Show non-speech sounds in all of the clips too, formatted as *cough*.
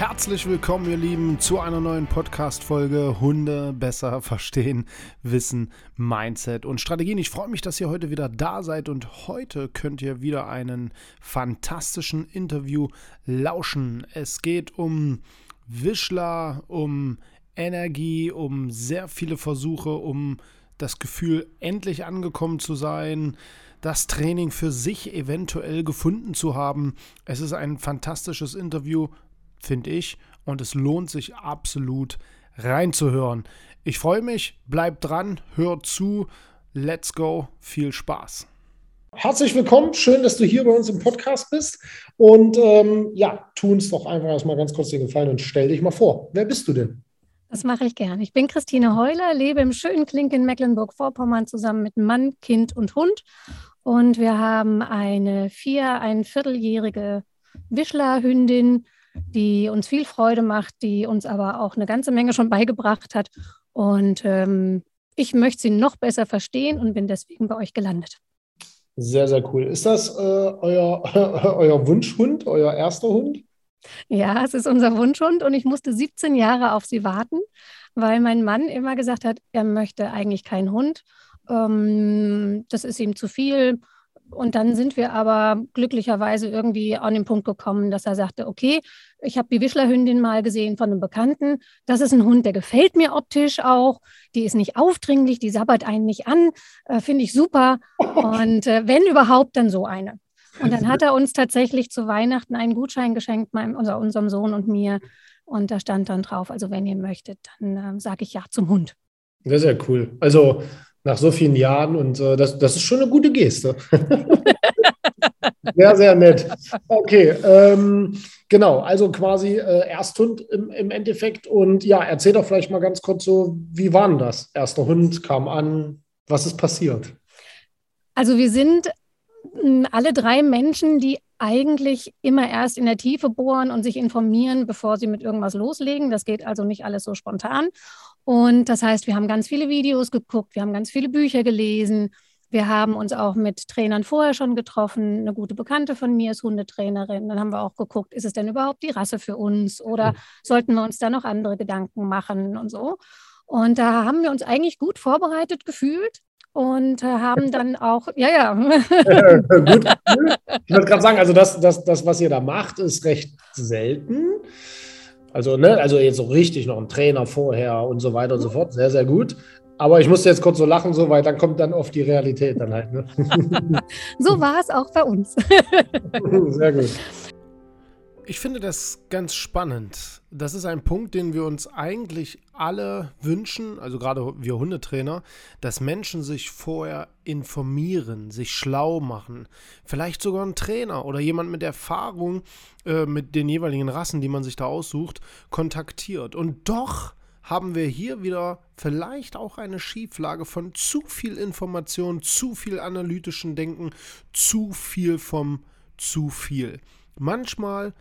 Herzlich willkommen, ihr Lieben, zu einer neuen Podcast-Folge Hunde besser verstehen, Wissen, Mindset und Strategien. Ich freue mich, dass ihr heute wieder da seid und heute könnt ihr wieder einen fantastischen Interview lauschen. Es geht um Wischler, um Energie, um sehr viele Versuche, um das Gefühl, endlich angekommen zu sein, das Training für sich eventuell gefunden zu haben. Es ist ein fantastisches Interview finde ich. Und es lohnt sich absolut reinzuhören. Ich freue mich, bleibt dran, hört zu. Let's go, viel Spaß. Herzlich willkommen, schön, dass du hier bei uns im Podcast bist. Und ähm, ja, tu uns doch einfach erstmal ganz kurz den Gefallen und stell dich mal vor. Wer bist du denn? Das mache ich gern. Ich bin Christine Heuler, lebe im schönen Klink in Mecklenburg-Vorpommern zusammen mit Mann, Kind und Hund. Und wir haben eine vier-, ein vierteljährige Wischlerhündin, die uns viel Freude macht, die uns aber auch eine ganze Menge schon beigebracht hat. Und ähm, ich möchte sie noch besser verstehen und bin deswegen bei euch gelandet. Sehr, sehr cool. Ist das äh, euer, *laughs* euer Wunschhund, euer erster Hund? Ja, es ist unser Wunschhund und ich musste 17 Jahre auf sie warten, weil mein Mann immer gesagt hat, er möchte eigentlich keinen Hund. Ähm, das ist ihm zu viel und dann sind wir aber glücklicherweise irgendwie an den Punkt gekommen, dass er sagte, okay, ich habe die Wischlerhündin mal gesehen von einem Bekannten. Das ist ein Hund, der gefällt mir optisch auch. Die ist nicht aufdringlich, die sabbert einen nicht an. Äh, Finde ich super. Und äh, wenn überhaupt, dann so eine. Und dann hat er uns tatsächlich zu Weihnachten einen Gutschein geschenkt, meinem, also unserem Sohn und mir. Und da stand dann drauf, also wenn ihr möchtet, dann äh, sage ich ja zum Hund. Sehr, sehr cool. Also nach so vielen Jahren und äh, das, das ist schon eine gute Geste. *laughs* sehr, sehr nett. Okay, ähm, genau, also quasi äh, Ersthund im, im Endeffekt. Und ja, erzähl doch vielleicht mal ganz kurz so, wie war denn das? Erster Hund kam an, was ist passiert? Also wir sind hm, alle drei Menschen, die eigentlich immer erst in der Tiefe bohren und sich informieren, bevor sie mit irgendwas loslegen. Das geht also nicht alles so spontan. Und das heißt, wir haben ganz viele Videos geguckt, wir haben ganz viele Bücher gelesen. Wir haben uns auch mit Trainern vorher schon getroffen. Eine gute Bekannte von mir ist Hundetrainerin. Dann haben wir auch geguckt, ist es denn überhaupt die Rasse für uns oder sollten wir uns da noch andere Gedanken machen und so. Und da haben wir uns eigentlich gut vorbereitet gefühlt und äh, haben dann auch, ja, ja. gut. *laughs* Ich würde gerade sagen, also das, das, das, was ihr da macht, ist recht selten. Also, ne, also jetzt so richtig noch ein Trainer vorher und so weiter und so fort. Sehr, sehr gut. Aber ich musste jetzt kurz so lachen, so, weil dann kommt dann oft die Realität dann halt. Ne? *laughs* so war es auch bei uns. *laughs* sehr gut. Ich finde das ganz spannend. Das ist ein Punkt, den wir uns eigentlich alle wünschen, also gerade wir Hundetrainer, dass Menschen sich vorher informieren, sich schlau machen. Vielleicht sogar ein Trainer oder jemand mit Erfahrung äh, mit den jeweiligen Rassen, die man sich da aussucht, kontaktiert. Und doch haben wir hier wieder vielleicht auch eine Schieflage von zu viel Information, zu viel analytischen Denken, zu viel vom zu viel. Manchmal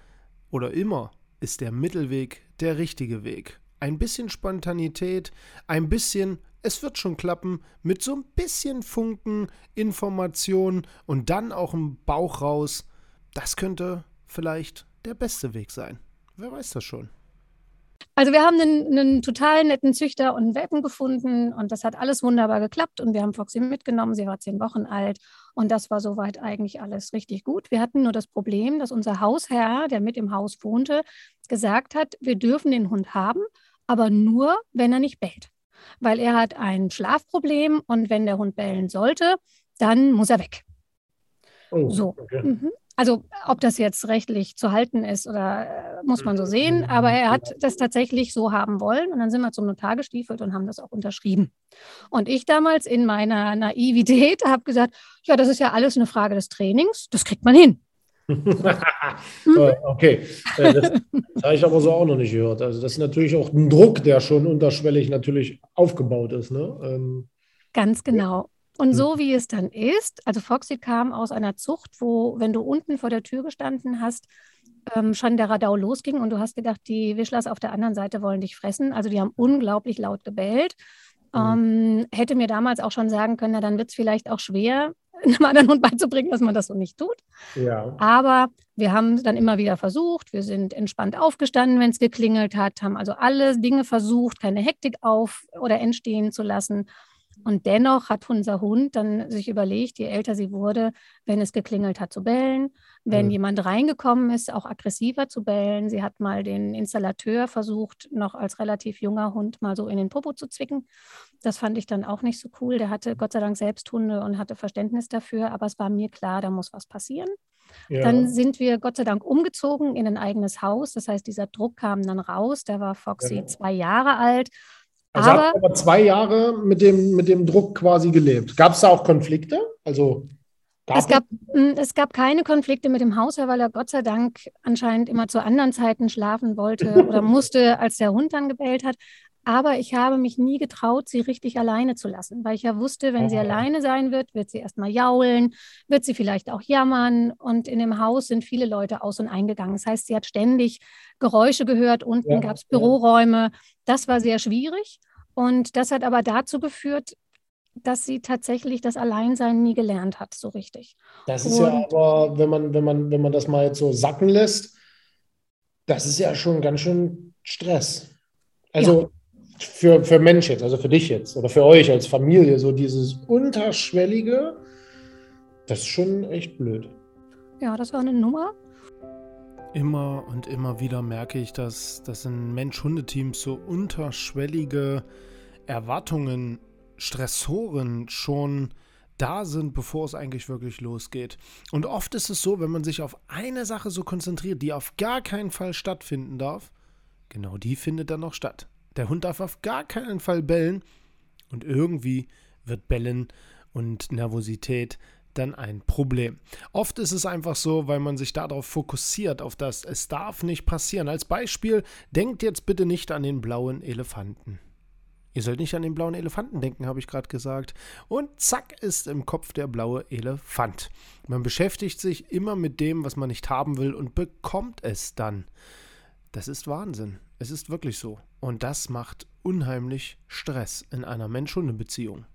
oder immer ist der Mittelweg der richtige Weg. Ein bisschen Spontanität, ein bisschen, es wird schon klappen, mit so ein bisschen Funken, Information und dann auch im Bauch raus. Das könnte vielleicht der beste Weg sein. Wer weiß das schon. Also wir haben einen, einen, total netten Züchter und einen Welpen gefunden und das hat alles wunderbar geklappt und wir haben Foxy mitgenommen. Sie war zehn Wochen alt und das war soweit eigentlich alles richtig gut. Wir hatten nur das Problem, dass unser Hausherr, der mit im Haus wohnte, gesagt hat, wir dürfen den Hund haben, aber nur, wenn er nicht bellt. Weil er hat ein Schlafproblem und wenn der Hund bellen sollte, dann muss er weg. Oh, so. Okay. Mhm. Also ob das jetzt rechtlich zu halten ist oder äh, muss man so sehen, aber er hat das tatsächlich so haben wollen und dann sind wir zum Notar gestiefelt und haben das auch unterschrieben. Und ich damals in meiner Naivität habe gesagt, ja, das ist ja alles eine Frage des Trainings, das kriegt man hin. *laughs* okay, äh, das, das habe ich aber so auch noch nicht gehört. Also das ist natürlich auch ein Druck, der schon unterschwellig natürlich aufgebaut ist. Ne? Ähm, Ganz genau. Und so wie es dann ist, also Foxy kam aus einer Zucht, wo, wenn du unten vor der Tür gestanden hast, ähm, schon der Radau losging und du hast gedacht, die Wischlers auf der anderen Seite wollen dich fressen. Also die haben unglaublich laut gebellt. Mhm. Ähm, hätte mir damals auch schon sagen können, na, dann wird es vielleicht auch schwer, *laughs* einem anderen Hund beizubringen, dass man das so nicht tut. Ja. Aber wir haben dann immer wieder versucht. Wir sind entspannt aufgestanden, wenn es geklingelt hat, haben also alle Dinge versucht, keine Hektik auf oder entstehen zu lassen. Und dennoch hat unser Hund dann sich überlegt, je älter sie wurde, wenn es geklingelt hat, zu bellen. Wenn mhm. jemand reingekommen ist, auch aggressiver zu bellen. Sie hat mal den Installateur versucht, noch als relativ junger Hund mal so in den Popo zu zwicken. Das fand ich dann auch nicht so cool. Der hatte Gott sei Dank selbst Hunde und hatte Verständnis dafür, aber es war mir klar, da muss was passieren. Ja. Dann sind wir Gott sei Dank umgezogen in ein eigenes Haus. Das heißt, dieser Druck kam dann raus. Da war Foxy ja. zwei Jahre alt also aber, hat aber zwei Jahre mit dem, mit dem Druck quasi gelebt. Gab es da auch Konflikte? Also es gab, hm, es gab keine Konflikte mit dem Hausherr, weil er Gott sei Dank anscheinend immer zu anderen Zeiten schlafen wollte *laughs* oder musste, als der Hund dann gebellt hat. Aber ich habe mich nie getraut, sie richtig alleine zu lassen, weil ich ja wusste, wenn sie oh. alleine sein wird, wird sie erstmal jaulen, wird sie vielleicht auch jammern. Und in dem Haus sind viele Leute aus und eingegangen. Das heißt, sie hat ständig Geräusche gehört. Unten ja, gab es Büroräume. Das war sehr schwierig. Und das hat aber dazu geführt, dass sie tatsächlich das Alleinsein nie gelernt hat, so richtig. Das ist und, ja aber, wenn man, wenn, man, wenn man das mal jetzt so sacken lässt, das ist ja schon ganz schön Stress. Also ja für, für Mensch jetzt, also für dich jetzt oder für euch als Familie, so dieses Unterschwellige, das ist schon echt blöd. Ja, das war eine Nummer. Immer und immer wieder merke ich, dass, dass in Mensch-Hundeteams so unterschwellige Erwartungen, Stressoren schon da sind, bevor es eigentlich wirklich losgeht. Und oft ist es so, wenn man sich auf eine Sache so konzentriert, die auf gar keinen Fall stattfinden darf, genau die findet dann noch statt. Der Hund darf auf gar keinen Fall bellen. Und irgendwie wird Bellen und Nervosität dann ein Problem. Oft ist es einfach so, weil man sich darauf fokussiert, auf das es darf nicht passieren. Als Beispiel, denkt jetzt bitte nicht an den blauen Elefanten. Ihr sollt nicht an den blauen Elefanten denken, habe ich gerade gesagt. Und zack ist im Kopf der blaue Elefant. Man beschäftigt sich immer mit dem, was man nicht haben will und bekommt es dann. Das ist Wahnsinn. Es ist wirklich so. Und das macht unheimlich Stress in einer Mensch-Hunde-Beziehung.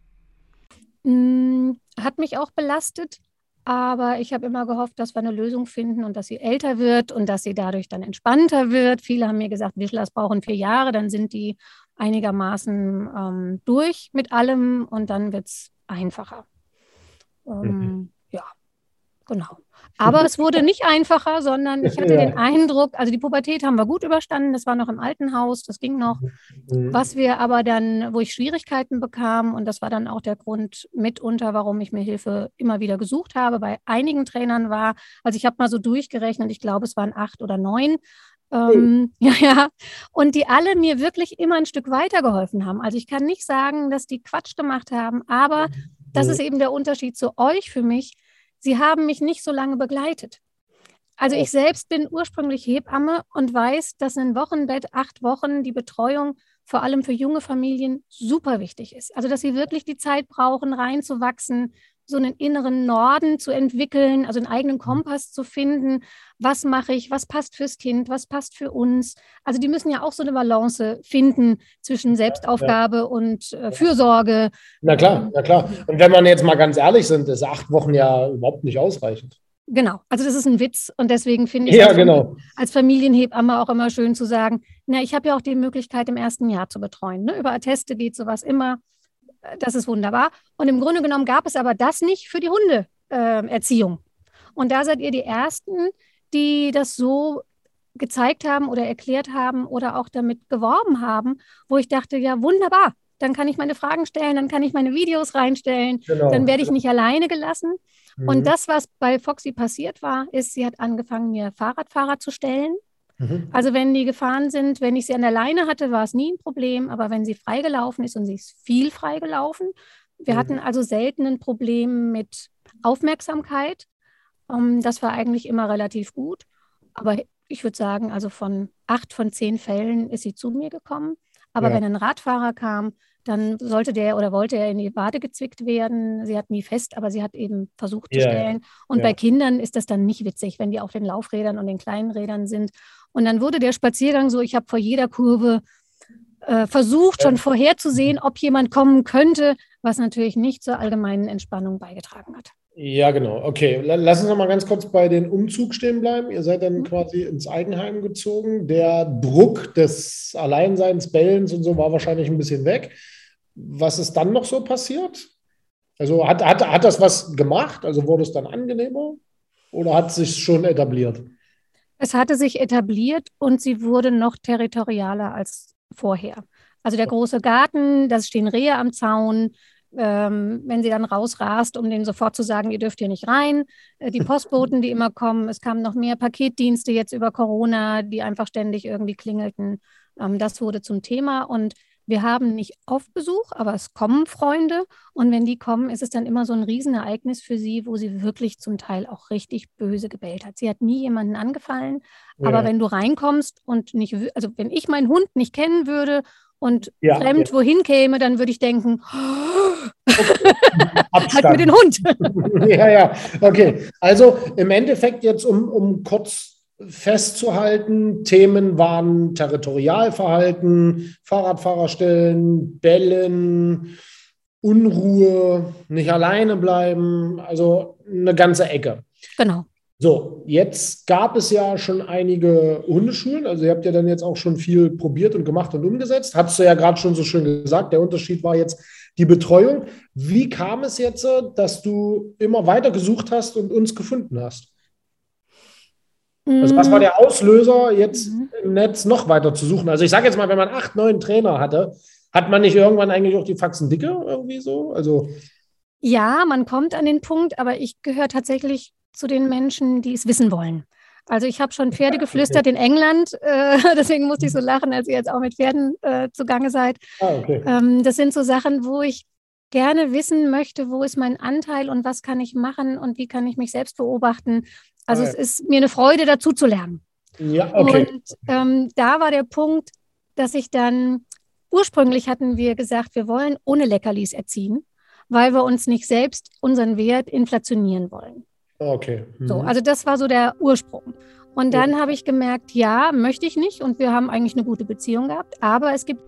Mm, hat mich auch belastet, aber ich habe immer gehofft, dass wir eine Lösung finden und dass sie älter wird und dass sie dadurch dann entspannter wird. Viele haben mir gesagt, Wischlers brauchen vier Jahre, dann sind die einigermaßen ähm, durch mit allem und dann wird es einfacher. Ähm, mhm. Ja, genau. Aber es wurde nicht einfacher, sondern ich hatte *laughs* ja. den Eindruck, also die Pubertät haben wir gut überstanden, das war noch im alten Haus, das ging noch. Mhm. Was wir aber dann, wo ich Schwierigkeiten bekam, und das war dann auch der Grund mitunter, warum ich mir Hilfe immer wieder gesucht habe, bei einigen Trainern war, also ich habe mal so durchgerechnet, ich glaube, es waren acht oder neun, ähm, *laughs* ja, ja. Und die alle mir wirklich immer ein Stück weitergeholfen haben. Also ich kann nicht sagen, dass die Quatsch gemacht haben, aber das ist eben der Unterschied zu euch für mich sie haben mich nicht so lange begleitet. Also ich selbst bin ursprünglich Hebamme und weiß, dass ein Wochenbett, acht Wochen, die Betreuung vor allem für junge Familien super wichtig ist. Also dass sie wirklich die Zeit brauchen, reinzuwachsen, so einen inneren Norden zu entwickeln, also einen eigenen mhm. Kompass zu finden. Was mache ich? Was passt fürs Kind? Was passt für uns? Also die müssen ja auch so eine Balance finden zwischen Selbstaufgabe ja. und äh, Fürsorge. Na klar, na klar. Und wenn man jetzt mal ganz ehrlich sind, ist acht Wochen ja überhaupt nicht ausreichend. Genau, also das ist ein Witz und deswegen finde ich ja, als, genau. als Familienhebamme auch immer schön zu sagen, na, ich habe ja auch die Möglichkeit, im ersten Jahr zu betreuen. Ne? Über Atteste geht sowas immer das ist wunderbar. Und im Grunde genommen gab es aber das nicht für die Hundeerziehung. Äh, und da seid ihr die Ersten, die das so gezeigt haben oder erklärt haben oder auch damit geworben haben, wo ich dachte, ja, wunderbar. dann kann ich meine Fragen stellen, dann kann ich meine Videos reinstellen, genau. dann werde ich nicht alleine gelassen. Mhm. Und das, was bei Foxy passiert war, ist, sie hat angefangen, mir Fahrradfahrer zu stellen. Mhm. Also wenn die gefahren sind, wenn ich sie an der Leine hatte, war es nie ein Problem, aber wenn sie freigelaufen ist und sie ist viel freigelaufen, wir mhm. hatten also selten ein Problem mit Aufmerksamkeit. Um, ähm, das war eigentlich immer relativ gut. Aber ich würde sagen, also von acht von zehn Fällen ist sie zu mir gekommen. Aber ja. wenn ein Radfahrer kam, dann sollte der oder wollte er in die Wade gezwickt werden. Sie hat nie fest, aber sie hat eben versucht zu ja, stellen. Und ja. bei Kindern ist das dann nicht witzig, wenn die auf den Laufrädern und den kleinen Rädern sind. Und dann wurde der Spaziergang so, ich habe vor jeder Kurve äh, versucht, schon vorherzusehen, ob jemand kommen könnte, was natürlich nicht zur allgemeinen Entspannung beigetragen hat. Ja, genau. Okay, lass uns noch mal ganz kurz bei den Umzug stehen bleiben. Ihr seid dann mhm. quasi ins Eigenheim gezogen. Der Druck des Alleinseins, Bellens und so war wahrscheinlich ein bisschen weg. Was ist dann noch so passiert? Also hat, hat, hat das was gemacht? Also wurde es dann angenehmer oder hat es sich schon etabliert? Es hatte sich etabliert und sie wurde noch territorialer als vorher. Also der große Garten, da stehen Rehe am Zaun, ähm, wenn sie dann rausrast, um denen sofort zu sagen, ihr dürft hier nicht rein. Äh, die *laughs* Postboten, die immer kommen, es kamen noch mehr Paketdienste jetzt über Corona, die einfach ständig irgendwie klingelten. Ähm, das wurde zum Thema und wir haben nicht oft Besuch, aber es kommen Freunde und wenn die kommen, ist es dann immer so ein Riesenereignis für sie, wo sie wirklich zum Teil auch richtig böse gebellt hat. Sie hat nie jemanden angefallen, ja. aber wenn du reinkommst und nicht, also wenn ich meinen Hund nicht kennen würde und ja, fremd ja. wohin käme, dann würde ich denken, *gasps* okay. halt mit dem Hund. *laughs* ja, ja, okay. Also im Endeffekt jetzt, um, um kurz festzuhalten, Themen waren Territorialverhalten, Fahrradfahrerstellen, Bellen, Unruhe, nicht alleine bleiben, also eine ganze Ecke. Genau. So, jetzt gab es ja schon einige Hundeschulen, also ihr habt ja dann jetzt auch schon viel probiert und gemacht und umgesetzt. Hast du ja gerade schon so schön gesagt, der Unterschied war jetzt die Betreuung. Wie kam es jetzt, dass du immer weiter gesucht hast und uns gefunden hast? Also was war der Auslöser, jetzt mhm. im Netz noch weiter zu suchen? Also ich sage jetzt mal, wenn man acht, neun Trainer hatte, hat man nicht irgendwann eigentlich auch die Faxen dicke irgendwie so? Also ja, man kommt an den Punkt, aber ich gehöre tatsächlich zu den Menschen, die es wissen wollen. Also ich habe schon Pferde geflüstert in England, *laughs* äh, deswegen musste ich so lachen, als ihr jetzt auch mit Pferden äh, zugange seid. Ah, okay. ähm, das sind so Sachen, wo ich gerne wissen möchte, wo ist mein Anteil und was kann ich machen und wie kann ich mich selbst beobachten. Also ah, es ist mir eine Freude, dazu zu lernen. Ja, okay. Und ähm, da war der Punkt, dass ich dann, ursprünglich hatten wir gesagt, wir wollen ohne Leckerlis erziehen, weil wir uns nicht selbst unseren Wert inflationieren wollen. Okay. Mhm. So, also das war so der Ursprung. Und dann ja. habe ich gemerkt, ja, möchte ich nicht und wir haben eigentlich eine gute Beziehung gehabt, aber es gibt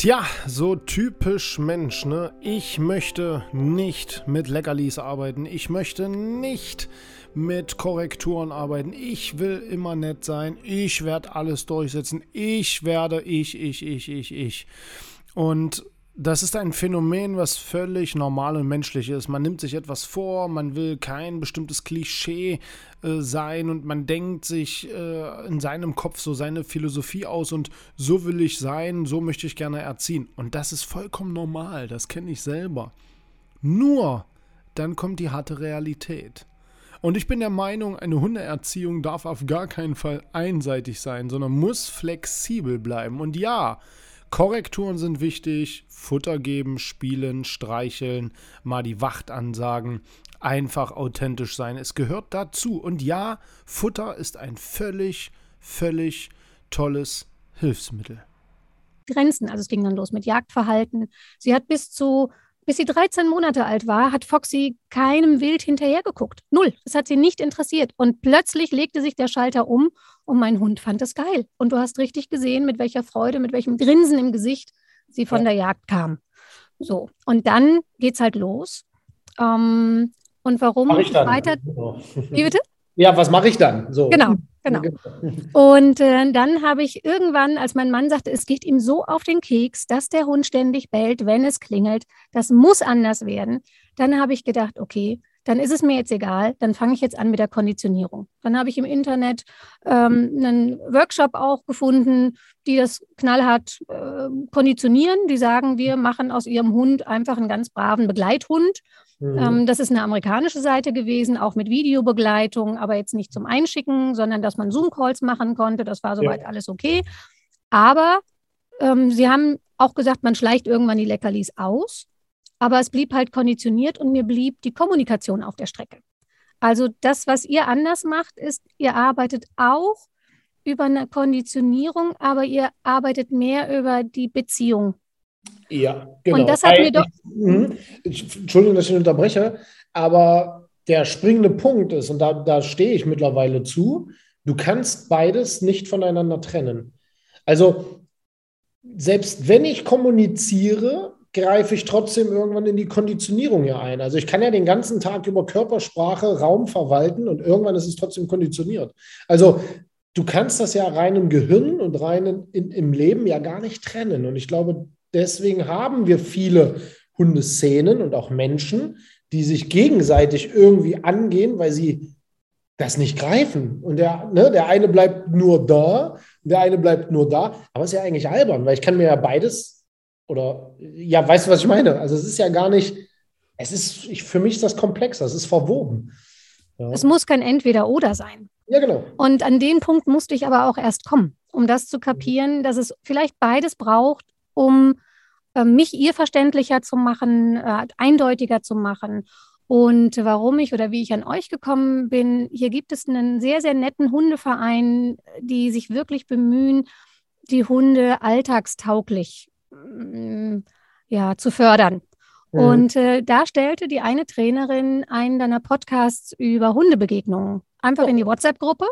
Tja, so typisch Mensch, ne? Ich möchte nicht mit Leckerlis arbeiten. Ich möchte nicht mit Korrekturen arbeiten. Ich will immer nett sein. Ich werde alles durchsetzen. Ich werde ich, ich, ich, ich, ich. Und das ist ein Phänomen, was völlig normal und menschlich ist. Man nimmt sich etwas vor, man will kein bestimmtes Klischee äh, sein und man denkt sich äh, in seinem Kopf so seine Philosophie aus und so will ich sein, so möchte ich gerne erziehen. Und das ist vollkommen normal, das kenne ich selber. Nur dann kommt die harte Realität. Und ich bin der Meinung, eine Hundeerziehung darf auf gar keinen Fall einseitig sein, sondern muss flexibel bleiben. Und ja, Korrekturen sind wichtig, Futter geben, spielen, streicheln, mal die Wacht ansagen, einfach authentisch sein. Es gehört dazu. Und ja, Futter ist ein völlig, völlig tolles Hilfsmittel. Grenzen. Also es ging dann los mit Jagdverhalten. Sie hat bis zu bis sie 13 Monate alt war, hat Foxy keinem Wild hinterhergeguckt. Null. Das hat sie nicht interessiert. Und plötzlich legte sich der Schalter um und mein Hund fand es geil. Und du hast richtig gesehen, mit welcher Freude, mit welchem Grinsen im Gesicht sie von ja. der Jagd kam. So. Und dann geht's halt los. Ähm, und warum Mach ich dann. weiter. *laughs* Wie bitte? Ja, was mache ich dann? So. Genau. Genau. *laughs* Und äh, dann habe ich irgendwann, als mein Mann sagte, es geht ihm so auf den Keks, dass der Hund ständig bellt, wenn es klingelt, das muss anders werden, dann habe ich gedacht, okay, dann ist es mir jetzt egal, dann fange ich jetzt an mit der Konditionierung. Dann habe ich im Internet ähm, einen Workshop auch gefunden, die das knallhart äh, konditionieren. Die sagen, wir machen aus ihrem Hund einfach einen ganz braven Begleithund. Mhm. Ähm, das ist eine amerikanische Seite gewesen, auch mit Videobegleitung, aber jetzt nicht zum Einschicken, sondern dass man Zoom-Calls machen konnte. Das war soweit ja. alles okay. Aber ähm, sie haben auch gesagt, man schleicht irgendwann die Leckerlis aus. Aber es blieb halt konditioniert und mir blieb die Kommunikation auf der Strecke. Also das, was ihr anders macht, ist, ihr arbeitet auch über eine Konditionierung, aber ihr arbeitet mehr über die Beziehung. Ja, genau. Und das hat mir doch. Mhm. Entschuldigung, dass ich unterbreche, aber der springende Punkt ist, und da, da stehe ich mittlerweile zu, du kannst beides nicht voneinander trennen. Also, selbst wenn ich kommuniziere, greife ich trotzdem irgendwann in die Konditionierung hier ein. Also ich kann ja den ganzen Tag über Körpersprache, Raum verwalten und irgendwann ist es trotzdem konditioniert. Also du kannst das ja rein im Gehirn und rein in, in, im Leben ja gar nicht trennen. Und ich glaube, deswegen haben wir viele Hundeszenen und auch Menschen, die sich gegenseitig irgendwie angehen, weil sie das nicht greifen. Und der, ne, der eine bleibt nur da, der eine bleibt nur da. Aber es ist ja eigentlich albern, weil ich kann mir ja beides oder ja, weißt du, was ich meine? Also es ist ja gar nicht, es ist, ich, für mich ist das komplex, das ist verwoben. Ja. Es muss kein Entweder-Oder sein. Ja, genau. Und an den Punkt musste ich aber auch erst kommen, um das zu kapieren, dass es vielleicht beides braucht, um äh, mich ihr verständlicher zu machen, äh, eindeutiger zu machen. Und warum ich oder wie ich an euch gekommen bin, hier gibt es einen sehr, sehr netten Hundeverein, die sich wirklich bemühen, die Hunde alltagstauglich ja, zu fördern. Mhm. Und äh, da stellte die eine Trainerin einen deiner Podcasts über Hundebegegnungen einfach in die WhatsApp-Gruppe.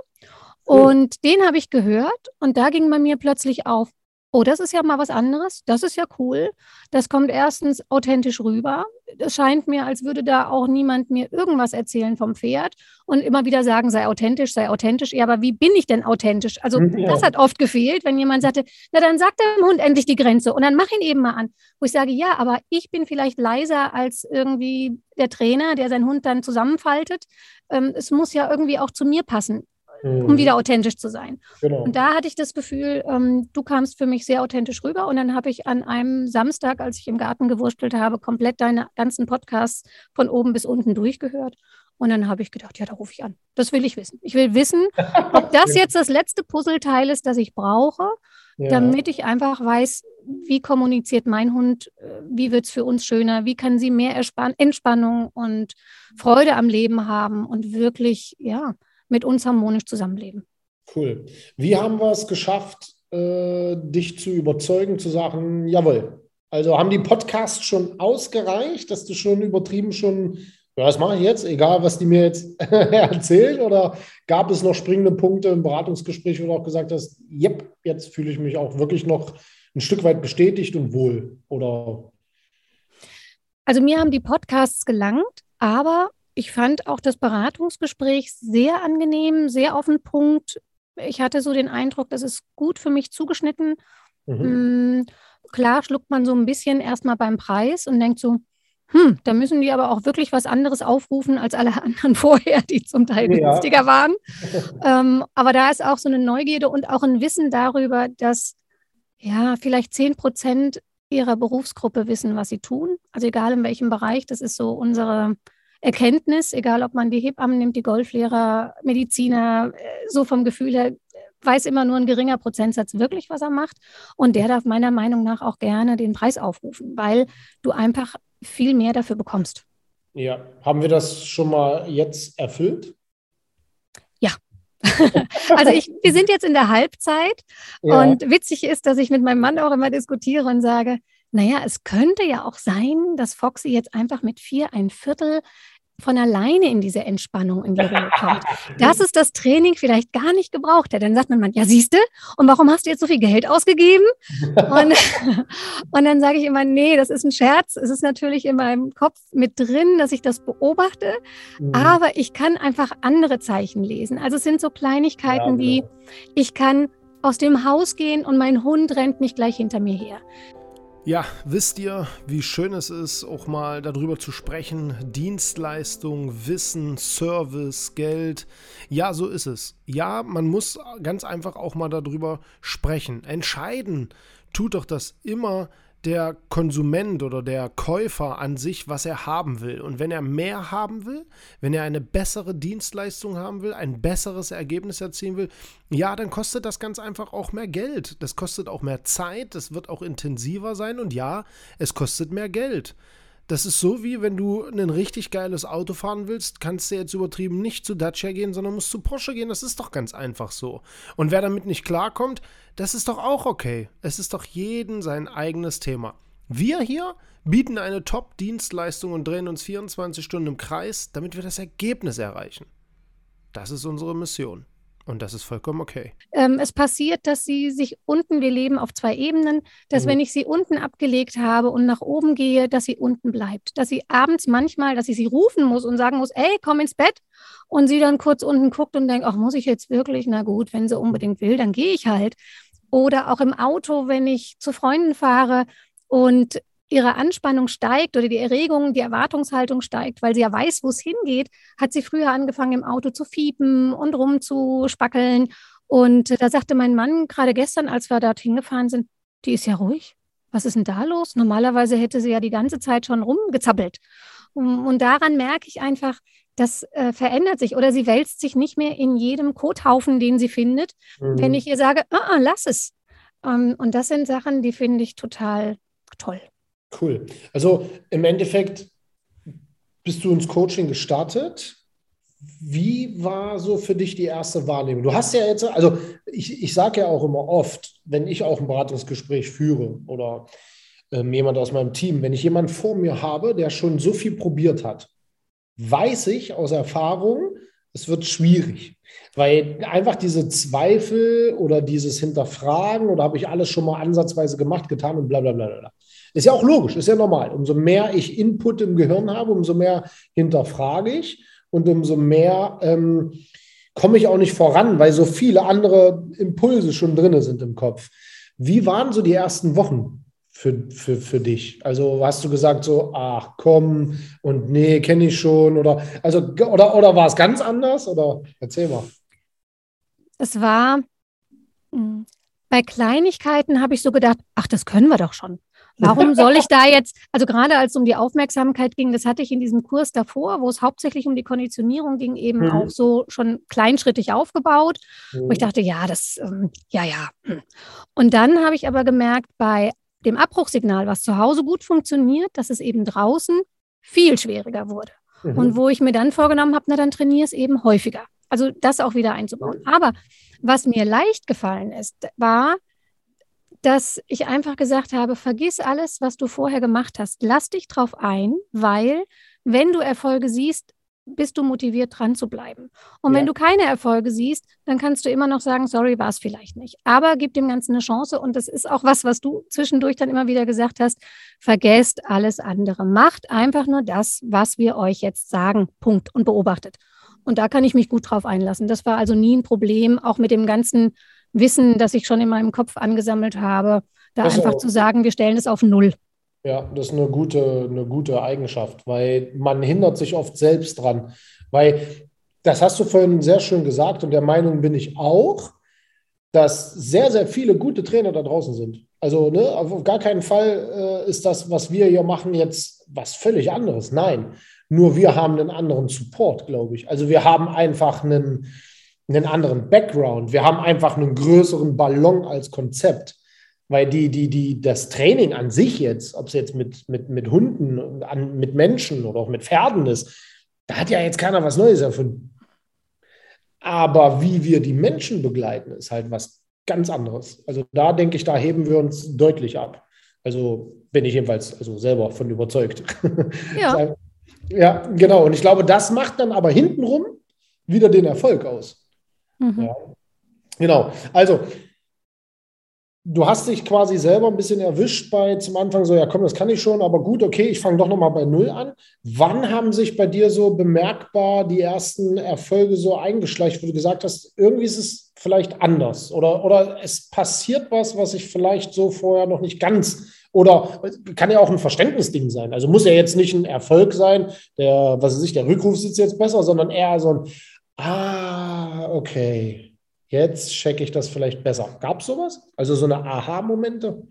Und den habe ich gehört und da ging bei mir plötzlich auf, oh, das ist ja mal was anderes, das ist ja cool. Das kommt erstens authentisch rüber. Es scheint mir, als würde da auch niemand mir irgendwas erzählen vom Pferd und immer wieder sagen, sei authentisch, sei authentisch. Ja, aber wie bin ich denn authentisch? Also mhm, ja. das hat oft gefehlt, wenn jemand sagte, na dann sagt dem Hund endlich die Grenze und dann mach ihn eben mal an. Wo ich sage, ja, aber ich bin vielleicht leiser als irgendwie der Trainer, der seinen Hund dann zusammenfaltet. Ähm, es muss ja irgendwie auch zu mir passen mhm. um wieder authentisch zu sein. Genau. Und da hatte ich das Gefühl, ähm, du kamst für mich sehr authentisch rüber. Und dann habe ich an einem Samstag, als ich im Garten gewurstelt habe, komplett deine ganzen Podcasts von oben bis unten durchgehört. Und dann habe ich gedacht, ja, da rufe ich an. Das will ich wissen. Ich will wissen, *laughs* ob das jetzt das letzte Puzzleteil ist, das ich brauche, ja. damit ich einfach weiß, wie kommuniziert mein Hund, äh, wie wird es für uns schöner, wie kann sie mehr Entspannung und Freude am Leben haben und wirklich, ja, mit uns harmonisch zusammenleben. Cool. Wie haben wir es geschafft, äh, dich zu überzeugen, zu sagen, jawohl. Also haben die Podcasts schon ausgereicht, dass du schon übertrieben schon, ja, das mache ich jetzt, egal was die mir jetzt *laughs* erzählen, oder gab es noch springende Punkte im Beratungsgespräch, wo du auch gesagt hast, yep, jetzt fühle ich mich auch wirklich noch ein Stück weit bestätigt und wohl, oder? Also mir haben die Podcasts gelangt, aber ich fand auch das Beratungsgespräch sehr angenehm, sehr auf den Punkt. Ich hatte so den Eindruck, das ist gut für mich zugeschnitten. Mhm. Mm, klar schluckt man so ein bisschen erstmal beim Preis und denkt so, hm, da müssen die aber auch wirklich was anderes aufrufen als alle *laughs* anderen vorher, die zum Teil ja. günstiger waren. *laughs* ähm, aber da ist auch so eine Neugierde und auch ein Wissen darüber, dass ja vielleicht 10 Prozent ihrer Berufsgruppe wissen, was sie tun. Also egal in welchem Bereich, das ist so unsere Erkenntnis, egal ob man die Hebammen nimmt, die Golflehrer, Mediziner, äh, so vom Gefühl her weiß immer nur ein geringer Prozentsatz wirklich, was er macht. Und der darf meiner Meinung nach auch gerne den Preis aufrufen, weil du einfach viel mehr dafür bekommst. Ja, haben wir das schon mal jetzt erfüllt? Ja. *laughs* also ich, wir sind jetzt in der Halbzeit ja. und witzig ist, dass ich mit meinem Mann auch immer diskutiere und sage, naja, es könnte ja auch sein, dass Foxy jetzt einfach mit vier ein Viertel von alleine in diese Entspannung in die Ruhe kommt. *laughs* Dass es das Training vielleicht gar nicht gebraucht hat. Dann sagt man, ja, siehst du, und warum hast du jetzt so viel Geld ausgegeben? Und, *laughs* *laughs* und dann sage ich immer, nee, das ist ein Scherz. Es ist natürlich in meinem Kopf mit drin, dass ich das beobachte, mhm. aber ich kann einfach andere Zeichen lesen. Also es sind so Kleinigkeiten ja, wie, genau. ich kann aus dem Haus gehen und mein Hund rennt nicht gleich hinter mir her. Ja, wisst ihr, wie schön es ist, auch mal darüber zu sprechen? Dienstleistung, Wissen, Service, Geld. Ja, so ist es. Ja, man muss ganz einfach auch mal darüber sprechen. Entscheiden tut doch das immer der Konsument oder der Käufer an sich, was er haben will. Und wenn er mehr haben will, wenn er eine bessere Dienstleistung haben will, ein besseres Ergebnis erzielen will, ja, dann kostet das ganz einfach auch mehr Geld. Das kostet auch mehr Zeit, das wird auch intensiver sein und ja, es kostet mehr Geld. Das ist so wie, wenn du ein richtig geiles Auto fahren willst, kannst du jetzt übertrieben nicht zu Dacia gehen, sondern musst zu Porsche gehen. Das ist doch ganz einfach so. Und wer damit nicht klarkommt, das ist doch auch okay. Es ist doch jeden sein eigenes Thema. Wir hier bieten eine Top-Dienstleistung und drehen uns 24 Stunden im Kreis, damit wir das Ergebnis erreichen. Das ist unsere Mission. Und das ist vollkommen okay. Ähm, es passiert, dass sie sich unten, wir leben auf zwei Ebenen, dass mhm. wenn ich sie unten abgelegt habe und nach oben gehe, dass sie unten bleibt. Dass sie abends manchmal, dass ich sie rufen muss und sagen muss, ey, komm ins Bett. Und sie dann kurz unten guckt und denkt, ach, muss ich jetzt wirklich? Na gut, wenn sie unbedingt will, dann gehe ich halt. Oder auch im Auto, wenn ich zu Freunden fahre und ihre Anspannung steigt oder die Erregung, die Erwartungshaltung steigt, weil sie ja weiß, wo es hingeht, hat sie früher angefangen, im Auto zu fiepen und rumzuspackeln. Und da sagte mein Mann gerade gestern, als wir dort hingefahren sind, die ist ja ruhig. Was ist denn da los? Normalerweise hätte sie ja die ganze Zeit schon rumgezappelt. Und, und daran merke ich einfach, das äh, verändert sich oder sie wälzt sich nicht mehr in jedem Kothaufen, den sie findet, mhm. wenn ich ihr sage, ah, ah, lass es. Ähm, und das sind Sachen, die finde ich total toll. Cool. Also im Endeffekt bist du ins Coaching gestartet. Wie war so für dich die erste Wahrnehmung? Du hast ja jetzt, also ich, ich sage ja auch immer oft, wenn ich auch ein Beratungsgespräch führe oder ähm, jemand aus meinem Team, wenn ich jemanden vor mir habe, der schon so viel probiert hat, weiß ich aus Erfahrung, es wird schwierig, weil einfach diese Zweifel oder dieses Hinterfragen oder habe ich alles schon mal ansatzweise gemacht, getan und bla bla bla bla. Ist ja auch logisch, ist ja normal. Umso mehr ich Input im Gehirn habe, umso mehr hinterfrage ich und umso mehr ähm, komme ich auch nicht voran, weil so viele andere Impulse schon drin sind im Kopf. Wie waren so die ersten Wochen für, für, für dich? Also hast du gesagt so, ach komm und nee, kenne ich schon oder also oder, oder war es ganz anders oder erzähl mal. Es war hm, bei Kleinigkeiten habe ich so gedacht, ach, das können wir doch schon. Warum soll ich da jetzt, also gerade als es um die Aufmerksamkeit ging, das hatte ich in diesem Kurs davor, wo es hauptsächlich um die Konditionierung ging, eben mhm. auch so schon kleinschrittig aufgebaut, mhm. wo ich dachte, ja, das, ähm, ja, ja. Hm. Und dann habe ich aber gemerkt, bei dem Abbruchsignal, was zu Hause gut funktioniert, dass es eben draußen viel schwieriger wurde. Mhm. Und wo ich mir dann vorgenommen habe, na, dann trainiere es eben häufiger. Also das auch wieder einzubauen. Aber was mir leicht gefallen ist, war, dass ich einfach gesagt habe, vergiss alles, was du vorher gemacht hast. Lass dich drauf ein, weil wenn du Erfolge siehst, bist du motiviert, dran zu bleiben. Und ja. wenn du keine Erfolge siehst, dann kannst du immer noch sagen, sorry, war es vielleicht nicht. Aber gib dem Ganzen eine Chance. Und das ist auch was, was du zwischendurch dann immer wieder gesagt hast. Vergesst alles andere. Macht einfach nur das, was wir euch jetzt sagen. Punkt. Und beobachtet. Und da kann ich mich gut drauf einlassen. Das war also nie ein Problem, auch mit dem ganzen Wissen, das ich schon in meinem Kopf angesammelt habe, da das einfach zu sagen, wir stellen es auf Null. Ja, das ist eine gute, eine gute Eigenschaft, weil man hindert sich oft selbst dran. Weil, das hast du vorhin sehr schön gesagt und der Meinung bin ich auch, dass sehr, sehr viele gute Trainer da draußen sind. Also ne, auf gar keinen Fall äh, ist das, was wir hier machen, jetzt was völlig anderes. Nein, nur wir haben einen anderen Support, glaube ich. Also wir haben einfach einen, einen anderen Background. Wir haben einfach einen größeren Ballon als Konzept. Weil die, die, die, das Training an sich jetzt, ob es jetzt mit, mit, mit Hunden, an, mit Menschen oder auch mit Pferden ist, da hat ja jetzt keiner was Neues erfunden. Aber wie wir die Menschen begleiten, ist halt was ganz anderes. Also da denke ich, da heben wir uns deutlich ab. Also bin ich jedenfalls also selber von überzeugt. Ja. *laughs* ja, genau. Und ich glaube, das macht dann aber hintenrum wieder den Erfolg aus. Mhm. Ja. Genau. Also, du hast dich quasi selber ein bisschen erwischt bei zum Anfang so, ja komm, das kann ich schon, aber gut, okay, ich fange doch nochmal bei Null an. Wann haben sich bei dir so bemerkbar die ersten Erfolge so eingeschleicht, wo du gesagt hast, irgendwie ist es vielleicht anders oder, oder es passiert was, was ich vielleicht so vorher noch nicht ganz Oder kann ja auch ein Verständnisding sein. Also muss ja jetzt nicht ein Erfolg sein, der, was weiß ich, der Rückruf sitzt jetzt besser, sondern eher so ein, ah, okay, jetzt checke ich das vielleicht besser. Gab es sowas? Also so eine Aha-Momente?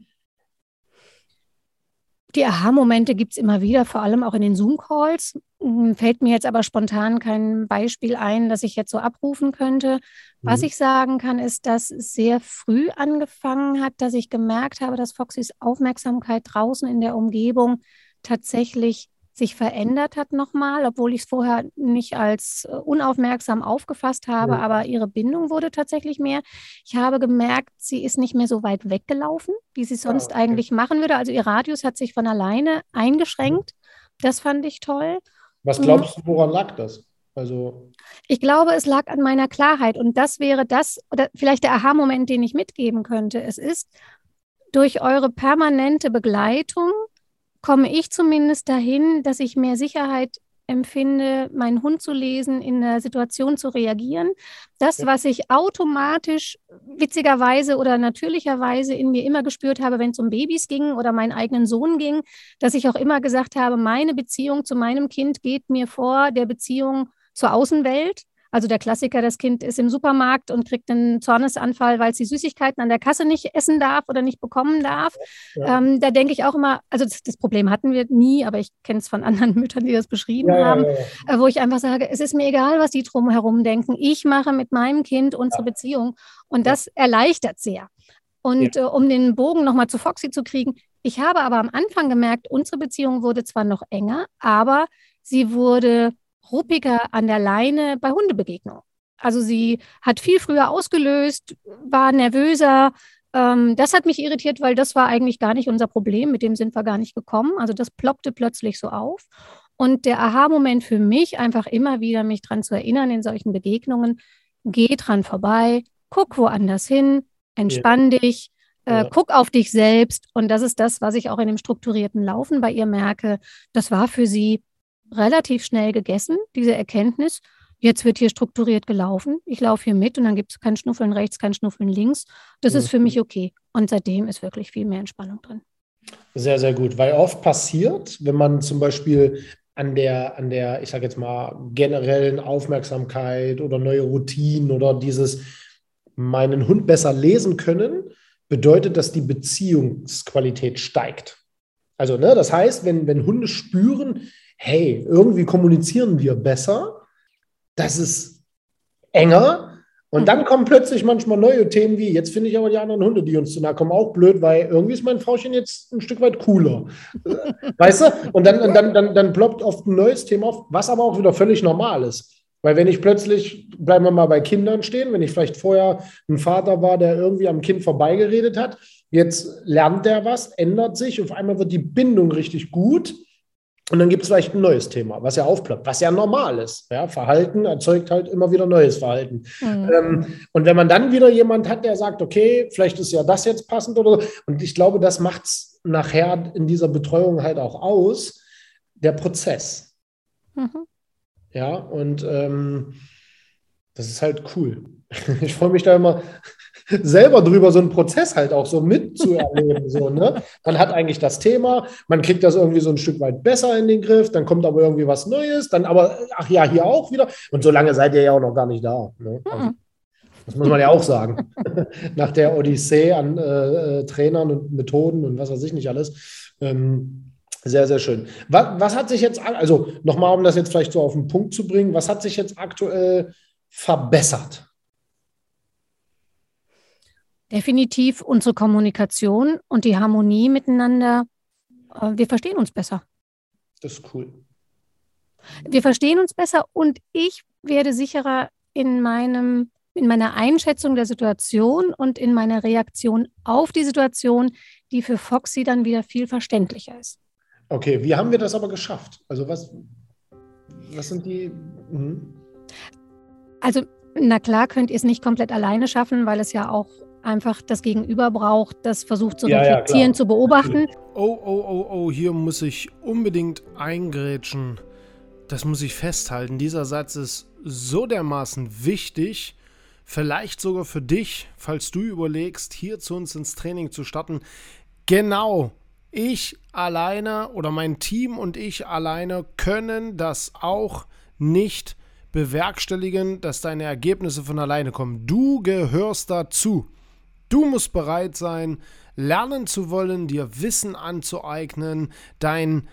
Die Aha-Momente gibt es immer wieder, vor allem auch in den Zoom-Calls. Hm, fällt mir jetzt aber spontan kein Beispiel ein, das ich jetzt so abrufen könnte. Was mhm. ich sagen kann, ist, dass es sehr früh angefangen hat, dass ich gemerkt habe, dass Foxys Aufmerksamkeit draußen in der Umgebung tatsächlich sich verändert hat nochmal, obwohl ich es vorher nicht als äh, unaufmerksam aufgefasst habe, ja. aber ihre Bindung wurde tatsächlich mehr. Ich habe gemerkt, sie ist nicht mehr so weit weggelaufen, wie sie sonst ja, okay. eigentlich machen würde. Also ihr Radius hat sich von alleine eingeschränkt. Das fand ich toll. Was glaubst du, woran lag das? Also ich glaube, es lag an meiner Klarheit und das wäre das oder vielleicht der Aha-Moment, den ich mitgeben könnte. Es ist durch eure permanente Begleitung komme ich zumindest dahin, dass ich mehr Sicherheit empfinde, meinen Hund zu lesen, in der Situation zu reagieren. Das, was ich automatisch, witzigerweise oder natürlicherweise in mir immer gespürt habe, wenn es um Babys ging oder meinen eigenen Sohn ging, dass ich auch immer gesagt habe, meine Beziehung zu meinem Kind geht mir vor der Beziehung zur Außenwelt. Also der Klassiker, das Kind ist im Supermarkt und kriegt einen Zornesanfall, weil es die Süßigkeiten an der Kasse nicht essen darf oder nicht bekommen darf. Ja. Ähm, da denke ich auch immer, also das, das, Problem hatten wir nie, aber ich kenne es von anderen *laughs* Müttern, die das beschrieben ja, haben, ja, äh, wo ich einfach sage, es ist mir egal, was die drumherum denken. Ich mache mit meinem Kind unsere Beziehung und das erleichtert sehr. Und äh, um den Bogen nochmal zu Foxy zu kriegen, ich habe aber am Anfang gemerkt, unsere Beziehung wurde zwar noch enger, aber sie wurde ruppiger an der Leine bei Hundebegegnungen. Also sie hat viel früher ausgelöst, war nervöser. Ähm, das hat mich irritiert, weil das war eigentlich gar nicht unser Problem. Mit dem sind wir gar nicht gekommen. Also das ploppte plötzlich so auf. Und der Aha-Moment für mich, einfach immer wieder mich daran zu erinnern in solchen Begegnungen, geh dran vorbei, guck woanders hin, entspann ja. dich, äh, ja. guck auf dich selbst. Und das ist das, was ich auch in dem strukturierten Laufen bei ihr merke. Das war für sie relativ schnell gegessen, diese Erkenntnis. Jetzt wird hier strukturiert gelaufen. Ich laufe hier mit und dann gibt es kein Schnuffeln rechts, kein Schnuffeln links. Das mhm. ist für mich okay. Und seitdem ist wirklich viel mehr Entspannung drin. Sehr, sehr gut. Weil oft passiert, wenn man zum Beispiel an der, an der, ich sage jetzt mal, generellen Aufmerksamkeit oder neue Routinen oder dieses meinen Hund besser lesen können, bedeutet, dass die Beziehungsqualität steigt. Also, ne, das heißt, wenn, wenn Hunde spüren, hey, irgendwie kommunizieren wir besser, das ist enger. Und dann kommen plötzlich manchmal neue Themen wie, jetzt finde ich aber die anderen Hunde, die uns zu nahe kommen, auch blöd, weil irgendwie ist mein Frauchen jetzt ein Stück weit cooler. *laughs* weißt du? Und dann, dann, dann, dann ploppt oft ein neues Thema auf, was aber auch wieder völlig normal ist. Weil wenn ich plötzlich, bleiben wir mal bei Kindern stehen, wenn ich vielleicht vorher ein Vater war, der irgendwie am Kind vorbeigeredet hat, jetzt lernt der was, ändert sich, auf einmal wird die Bindung richtig gut und dann gibt es vielleicht ein neues Thema, was ja aufploppt, was ja normal ist. Ja, Verhalten erzeugt halt immer wieder neues Verhalten. Mhm. Ähm, und wenn man dann wieder jemand hat, der sagt, okay, vielleicht ist ja das jetzt passend oder so. Und ich glaube, das macht es nachher in dieser Betreuung halt auch aus, der Prozess. Mhm. Ja, und ähm, das ist halt cool. *laughs* Ich freue mich da immer, selber drüber so einen Prozess halt auch so mitzuerleben. so, ne? Man hat eigentlich das Thema, man kriegt das irgendwie so ein Stück weit besser in den Griff, dann kommt aber irgendwie was Neues, dann aber, ach ja, hier auch wieder. Und so lange seid ihr ja auch noch gar nicht da. Ne? Also, das muss man ja auch sagen. *laughs* Nach der Odyssee an äh, äh, Trainern und Methoden und was weiß ich nicht alles. Ähm, sehr, sehr schön. Was, was hat sich jetzt, also nochmal, um das jetzt vielleicht so auf den Punkt zu bringen, was hat sich jetzt aktuell verbessert? Definitiv unsere Kommunikation und die Harmonie miteinander. Äh, wir verstehen uns besser. Das ist cool. Wir verstehen uns besser und ich werde sicherer in meinem in meiner Einschätzung der Situation und in meiner Reaktion auf die Situation, die für Foxy dann wieder viel verständlicher ist. Okay, wie haben wir das aber geschafft? Also was, was sind die? Mhm. Also na klar könnt ihr es nicht komplett alleine schaffen, weil es ja auch einfach das Gegenüber braucht, das versucht zu ja, reflektieren, ja, zu beobachten. Oh, oh, oh, oh, hier muss ich unbedingt eingrätschen. Das muss ich festhalten. Dieser Satz ist so dermaßen wichtig, vielleicht sogar für dich, falls du überlegst, hier zu uns ins Training zu starten. Genau ich alleine oder mein Team und ich alleine können das auch nicht bewerkstelligen, dass deine Ergebnisse von alleine kommen. Du gehörst dazu. Du musst bereit sein, lernen zu wollen, dir Wissen anzueignen, dein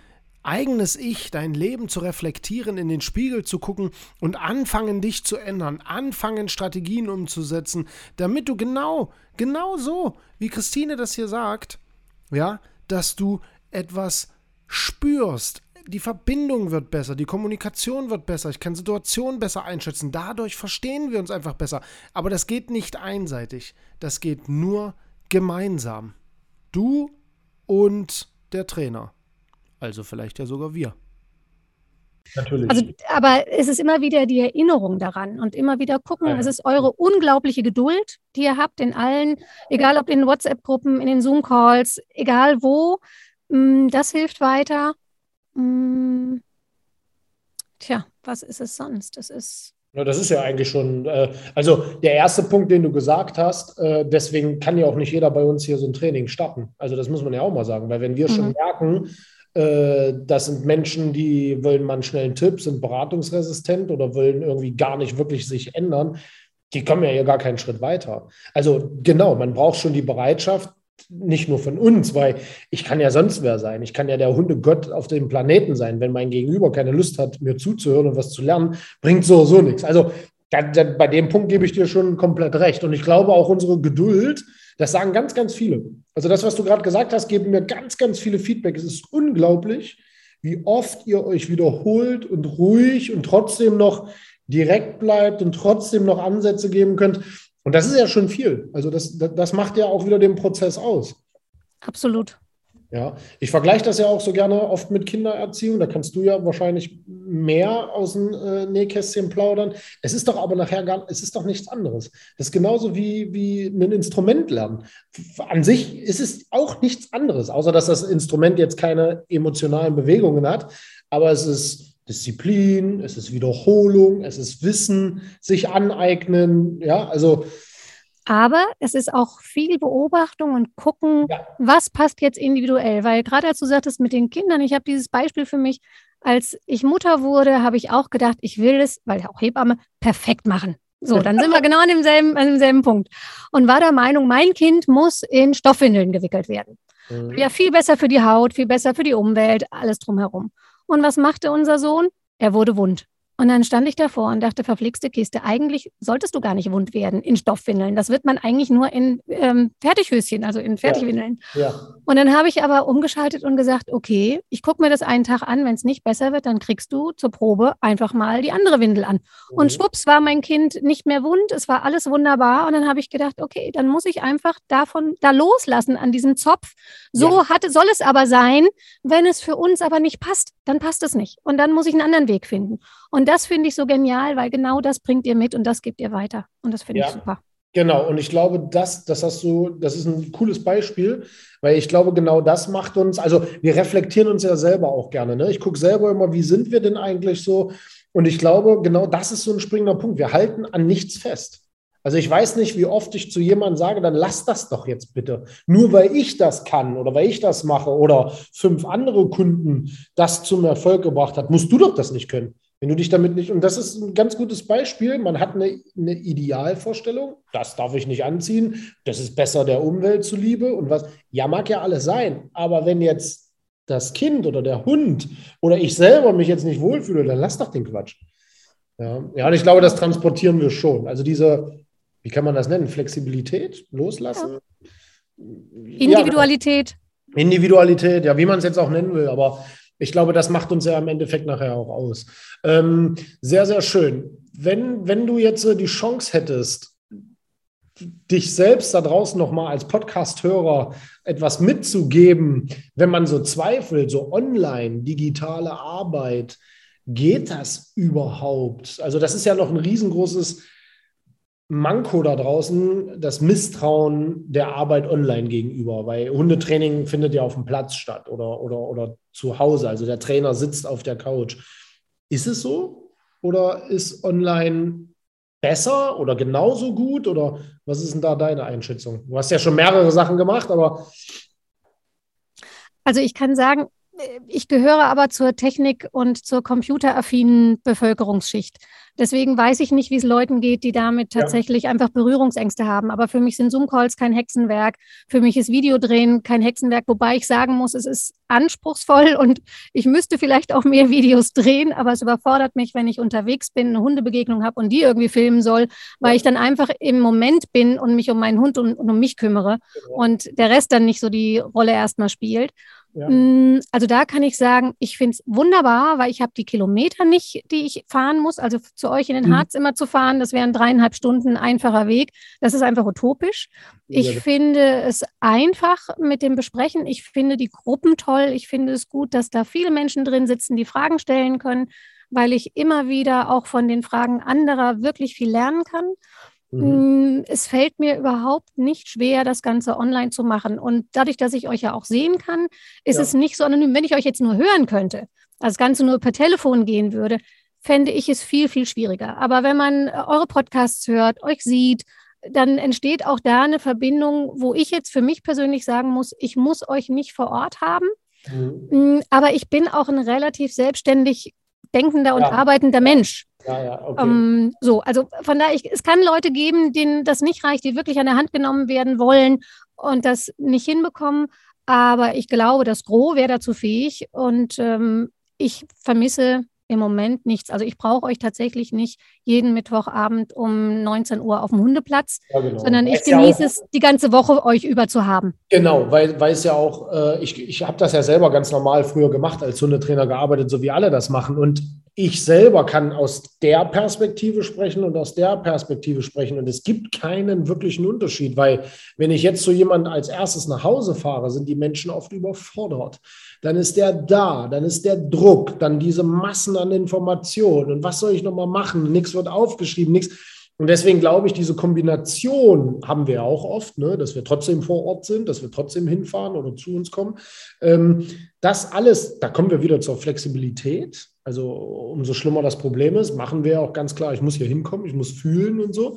eigenes Ich, dein Leben zu reflektieren, in den Spiegel zu gucken und anfangen, dich zu ändern, anfangen, Strategien umzusetzen, damit du genau, genau so, wie Christine das hier sagt, ja, dass du etwas spürst. Die Verbindung wird besser, die Kommunikation wird besser, ich kann Situationen besser einschätzen, dadurch verstehen wir uns einfach besser. Aber das geht nicht einseitig, das geht nur gemeinsam. Du und der Trainer. Also vielleicht ja sogar wir. Natürlich. Also, aber es ist immer wieder die Erinnerung daran und immer wieder gucken, ja. es ist eure unglaubliche Geduld, die ihr habt in allen, egal ob in WhatsApp-Gruppen, in den Zoom-Calls, egal wo. Mm, das hilft weiter. Mm, tja, was ist es sonst? Das ist. Ja, das ist ja eigentlich schon, äh, also der erste Punkt, den du gesagt hast, äh, deswegen kann ja auch nicht jeder bei uns hier so ein Training starten. Also das muss man ja auch mal sagen, weil wenn wir mhm. schon merken, äh, das sind Menschen, die wollen mal einen schnellen Tipp, sind beratungsresistent oder wollen irgendwie gar nicht wirklich sich ändern. Die kommen ja hier gar keinen Schritt weiter. Also genau, man braucht schon die Bereitschaft, nicht nur von uns, weil ich kann ja sonst wer sein. Ich kann ja der Hundegott auf dem Planeten sein. Wenn mein Gegenüber keine Lust hat, mir zuzuhören und was zu lernen, bringt so so nichts. Also da, da, bei dem Punkt gebe ich dir schon komplett recht. Und ich glaube auch unsere Geduld, das sagen ganz, ganz viele. Also das, was du gerade gesagt hast, geben mir ganz, ganz viele Feedback. Es ist unglaublich, wie oft ihr euch wiederholt und ruhig und trotzdem noch direkt bleibt und trotzdem noch Ansätze geben könnt. Und das ist ja schon viel. Also das, das macht ja auch wieder den Prozess aus. Absolut. Ja, ich vergleiche das ja auch so gerne oft mit Kindererziehung. Da kannst du ja wahrscheinlich mehr aus dem äh, Nähkästchen plaudern. Es ist doch aber nachher gar, es ist doch nichts anderes. Das ist genauso wie, wie ein Instrument lernen. An sich ist es auch nichts anderes, außer dass das Instrument jetzt keine emotionalen Bewegungen hat. Aber es ist Disziplin, es ist Wiederholung, es ist Wissen, sich aneignen. Ja, also aber es ist auch viel Beobachtung und gucken, ja. was passt jetzt individuell. Weil gerade als du sagtest mit den Kindern, ich habe dieses Beispiel für mich, als ich Mutter wurde, habe ich auch gedacht, ich will es, weil auch Hebamme, perfekt machen. So, dann sind wir *laughs* genau an demselben, an demselben Punkt. Und war der Meinung, mein Kind muss in Stoffwindeln gewickelt werden. Mhm. Ja, viel besser für die Haut, viel besser für die Umwelt, alles drumherum. Und was machte unser Sohn? Er wurde wund. Und dann stand ich davor und dachte, verflixte Kiste, eigentlich solltest du gar nicht wund werden in Stoffwindeln. Das wird man eigentlich nur in ähm, Fertighöschen, also in Fertigwindeln. Ja, ja. Und dann habe ich aber umgeschaltet und gesagt, okay, ich gucke mir das einen Tag an, wenn es nicht besser wird, dann kriegst du zur Probe einfach mal die andere Windel an. Mhm. Und schwupps war mein Kind nicht mehr wund, es war alles wunderbar. Und dann habe ich gedacht, okay, dann muss ich einfach davon da loslassen an diesem Zopf. So ja. hat, soll es aber sein, wenn es für uns aber nicht passt, dann passt es nicht. Und dann muss ich einen anderen Weg finden. Und das finde ich so genial, weil genau das bringt ihr mit und das gebt ihr weiter. Und das finde ja. ich super. Genau, und ich glaube, das, das hast du, das ist ein cooles Beispiel, weil ich glaube, genau das macht uns, also wir reflektieren uns ja selber auch gerne. Ne? Ich gucke selber immer, wie sind wir denn eigentlich so? Und ich glaube, genau das ist so ein springender Punkt. Wir halten an nichts fest. Also ich weiß nicht, wie oft ich zu jemandem sage, dann lass das doch jetzt bitte. Nur weil ich das kann oder weil ich das mache oder fünf andere Kunden das zum Erfolg gebracht hat, musst du doch das nicht können. Wenn du dich damit nicht, und das ist ein ganz gutes Beispiel, man hat eine, eine Idealvorstellung, das darf ich nicht anziehen, das ist besser der Umwelt zuliebe und was, ja, mag ja alles sein, aber wenn jetzt das Kind oder der Hund oder ich selber mich jetzt nicht wohlfühle, dann lass doch den Quatsch. Ja, ja und ich glaube, das transportieren wir schon. Also diese, wie kann man das nennen? Flexibilität, loslassen? Individualität. Ja, Individualität, ja, wie man es jetzt auch nennen will, aber ich glaube, das macht uns ja im Endeffekt nachher auch aus. Ähm, sehr, sehr schön. Wenn, wenn du jetzt die Chance hättest, dich selbst da draußen nochmal als Podcast-Hörer etwas mitzugeben, wenn man so zweifelt, so online, digitale Arbeit, geht das überhaupt? Also das ist ja noch ein riesengroßes Manko da draußen, das Misstrauen der Arbeit online gegenüber, weil Hundetraining findet ja auf dem Platz statt oder, oder, oder zu Hause. Also der Trainer sitzt auf der Couch. Ist es so? Oder ist online besser oder genauso gut? Oder was ist denn da deine Einschätzung? Du hast ja schon mehrere Sachen gemacht, aber. Also ich kann sagen, ich gehöre aber zur Technik- und zur computeraffinen Bevölkerungsschicht. Deswegen weiß ich nicht, wie es Leuten geht, die damit tatsächlich ja. einfach Berührungsängste haben. Aber für mich sind Zoom-Calls kein Hexenwerk. Für mich ist Videodrehen kein Hexenwerk, wobei ich sagen muss, es ist anspruchsvoll und ich müsste vielleicht auch mehr Videos drehen, aber es überfordert mich, wenn ich unterwegs bin, eine Hundebegegnung habe und die irgendwie filmen soll, weil ich dann einfach im Moment bin und mich um meinen Hund und, und um mich kümmere genau. und der Rest dann nicht so die Rolle erstmal spielt. Ja. Mm, also da kann ich sagen, ich finde es wunderbar, weil ich habe die Kilometer nicht, die ich fahren muss. Also zu euch in den mhm. Harz immer zu fahren, das wären dreieinhalb Stunden einfacher Weg. Das ist einfach utopisch. Ich ja. finde es einfach mit dem Besprechen. Ich finde die Gruppen toll. Ich finde es gut, dass da viele Menschen drin sitzen, die Fragen stellen können, weil ich immer wieder auch von den Fragen anderer wirklich viel lernen kann. Mhm. Mm, es fällt mir überhaupt nicht schwer, das Ganze online zu machen. Und dadurch, dass ich euch ja auch sehen kann, ist ja. es nicht so anonym. Wenn ich euch jetzt nur hören könnte, also das Ganze nur per Telefon gehen würde, fände ich es viel, viel schwieriger. Aber wenn man äh, eure Podcasts hört, euch sieht, dann entsteht auch da eine Verbindung, wo ich jetzt für mich persönlich sagen muss, ich muss euch nicht vor Ort haben. Mhm. Mm, aber ich bin auch ein relativ selbstständig denkender und ja. arbeitender Mensch. Ja, ja, okay. Ähm, so, also von daher, ich, es kann Leute geben, denen das nicht reicht, die wirklich an der Hand genommen werden wollen und das nicht hinbekommen. Aber ich glaube, das Gros wäre dazu fähig und ähm, ich vermisse im Moment nichts. Also ich brauche euch tatsächlich nicht jeden Mittwochabend um 19 Uhr auf dem Hundeplatz, ja, genau. sondern ich genieße ja es, die ganze Woche euch über zu haben. Genau, weil, weil es ja auch, äh, ich, ich habe das ja selber ganz normal früher gemacht, als Hundetrainer gearbeitet, so wie alle das machen. Und ich selber kann aus der Perspektive sprechen und aus der Perspektive sprechen. Und es gibt keinen wirklichen Unterschied, weil wenn ich jetzt so jemanden als erstes nach Hause fahre, sind die Menschen oft überfordert. Dann ist der da, dann ist der Druck, dann diese Massen an Informationen. Und was soll ich nochmal machen? Nichts wird aufgeschrieben, nichts. Und deswegen glaube ich, diese Kombination haben wir auch oft, ne, dass wir trotzdem vor Ort sind, dass wir trotzdem hinfahren oder zu uns kommen. Ähm, das alles, da kommen wir wieder zur Flexibilität. Also umso schlimmer das Problem ist, machen wir auch ganz klar, ich muss hier hinkommen, ich muss fühlen und so.